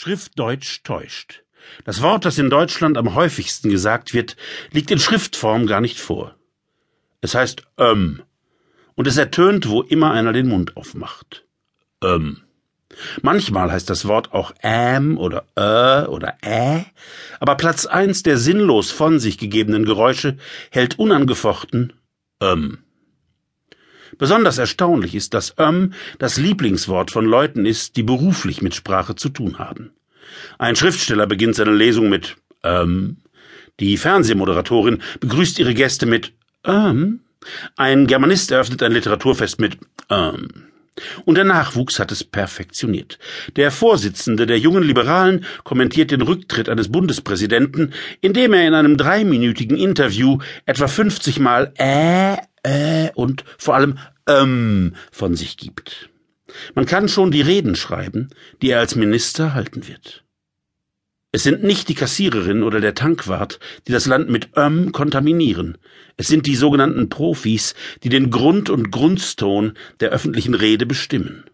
Schriftdeutsch täuscht. Das Wort, das in Deutschland am häufigsten gesagt wird, liegt in Schriftform gar nicht vor. Es heißt ähm und es ertönt, wo immer einer den Mund aufmacht. Ähm. Manchmal heißt das Wort auch ähm oder äh oder äh, aber Platz eins der sinnlos von sich gegebenen Geräusche hält unangefochten ähm. Besonders erstaunlich ist, dass ähm das Lieblingswort von Leuten ist, die beruflich mit Sprache zu tun haben. Ein Schriftsteller beginnt seine Lesung mit ähm. Die Fernsehmoderatorin begrüßt ihre Gäste mit ähm. Ein Germanist eröffnet ein Literaturfest mit ähm. Und der Nachwuchs hat es perfektioniert. Der Vorsitzende der jungen Liberalen kommentiert den Rücktritt eines Bundespräsidenten, indem er in einem dreiminütigen Interview etwa 50 Mal äh, äh und vor allem ähm von sich gibt. Man kann schon die Reden schreiben, die er als Minister halten wird. Es sind nicht die Kassiererin oder der Tankwart, die das Land mit ähm kontaminieren. Es sind die sogenannten Profis, die den Grund und Grundton der öffentlichen Rede bestimmen.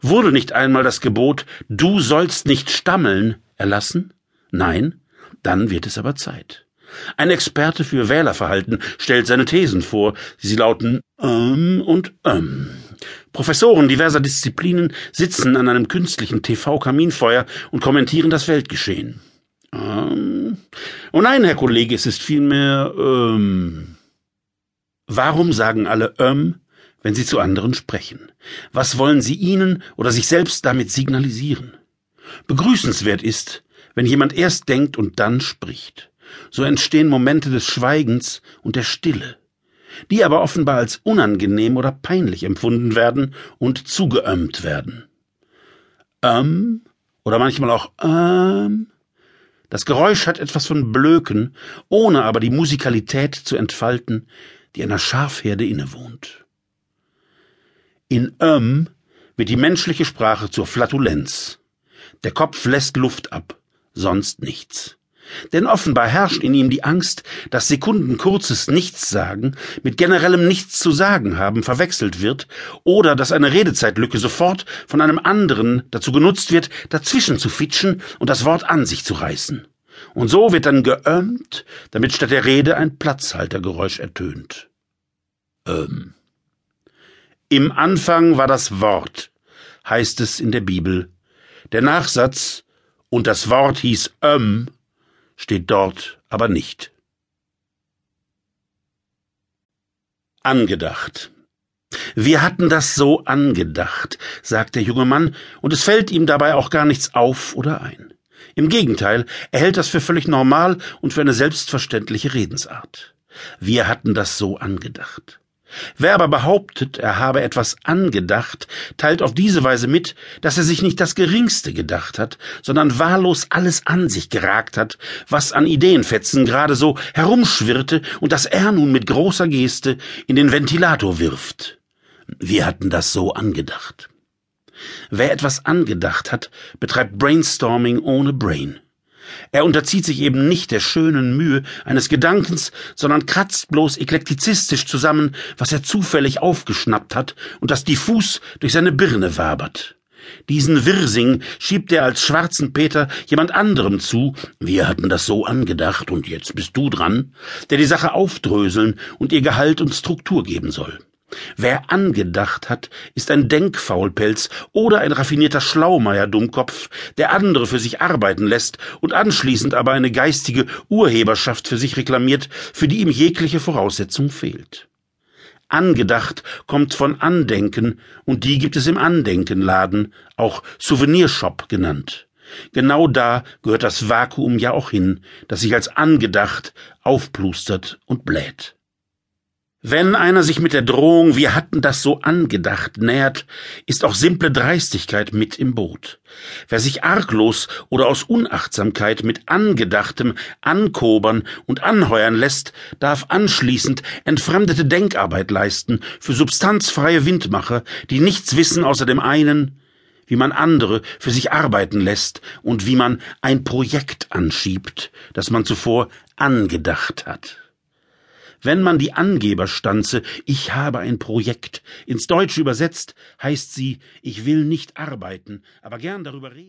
Wurde nicht einmal das Gebot Du sollst nicht stammeln erlassen? Nein? Dann wird es aber Zeit. Ein Experte für Wählerverhalten stellt seine Thesen vor. Sie lauten ähm und ähm. Professoren diverser Disziplinen sitzen an einem künstlichen TV-Kaminfeuer und kommentieren das Weltgeschehen. Ähm. Oh nein, Herr Kollege, es ist vielmehr ähm. Warum sagen alle ähm, wenn sie zu anderen sprechen? Was wollen sie ihnen oder sich selbst damit signalisieren? Begrüßenswert ist, wenn jemand erst denkt und dann spricht. So entstehen Momente des Schweigens und der Stille, die aber offenbar als unangenehm oder peinlich empfunden werden und zugeömmt werden. Ähm oder manchmal auch ähm. Das Geräusch hat etwas von Blöken, ohne aber die Musikalität zu entfalten, die einer Schafherde innewohnt. In ähm wird die menschliche Sprache zur Flatulenz. Der Kopf lässt Luft ab, sonst nichts. Denn offenbar herrscht in ihm die Angst, dass sekundenkurzes Nichtssagen mit generellem Nichts zu sagen haben verwechselt wird oder dass eine Redezeitlücke sofort von einem anderen dazu genutzt wird, dazwischen zu fitschen und das Wort an sich zu reißen. Und so wird dann geömmt, damit statt der Rede ein Platzhaltergeräusch ertönt. Ähm. Im Anfang war das Wort, heißt es in der Bibel. Der Nachsatz und das Wort hieß ähm steht dort aber nicht. Angedacht. Wir hatten das so angedacht, sagt der junge Mann, und es fällt ihm dabei auch gar nichts auf oder ein. Im Gegenteil, er hält das für völlig normal und für eine selbstverständliche Redensart. Wir hatten das so angedacht. Wer aber behauptet, er habe etwas angedacht, teilt auf diese Weise mit, dass er sich nicht das geringste gedacht hat, sondern wahllos alles an sich geragt hat, was an Ideenfetzen gerade so herumschwirrte und das er nun mit großer Geste in den Ventilator wirft. Wir hatten das so angedacht. Wer etwas angedacht hat, betreibt Brainstorming ohne Brain. Er unterzieht sich eben nicht der schönen Mühe eines Gedankens, sondern kratzt bloß eklektizistisch zusammen, was er zufällig aufgeschnappt hat und das diffus durch seine Birne wabert. Diesen Wirsing schiebt er als schwarzen Peter jemand anderem zu, wir hatten das so angedacht und jetzt bist du dran, der die Sache aufdröseln und ihr Gehalt und Struktur geben soll. Wer angedacht hat, ist ein Denkfaulpelz oder ein raffinierter Schlaumeier-Dummkopf, der andere für sich arbeiten lässt und anschließend aber eine geistige Urheberschaft für sich reklamiert, für die ihm jegliche Voraussetzung fehlt. Angedacht kommt von Andenken, und die gibt es im Andenkenladen, auch Souvenirshop genannt. Genau da gehört das Vakuum ja auch hin, das sich als angedacht aufplustert und bläht. Wenn einer sich mit der Drohung, wir hatten das so angedacht, nähert, ist auch simple Dreistigkeit mit im Boot. Wer sich arglos oder aus Unachtsamkeit mit Angedachtem ankobern und anheuern lässt, darf anschließend entfremdete Denkarbeit leisten für substanzfreie Windmacher, die nichts wissen außer dem einen, wie man andere für sich arbeiten lässt und wie man ein Projekt anschiebt, das man zuvor angedacht hat. Wenn man die Angeberstanze Ich habe ein Projekt ins Deutsche übersetzt, heißt sie Ich will nicht arbeiten, aber gern darüber reden.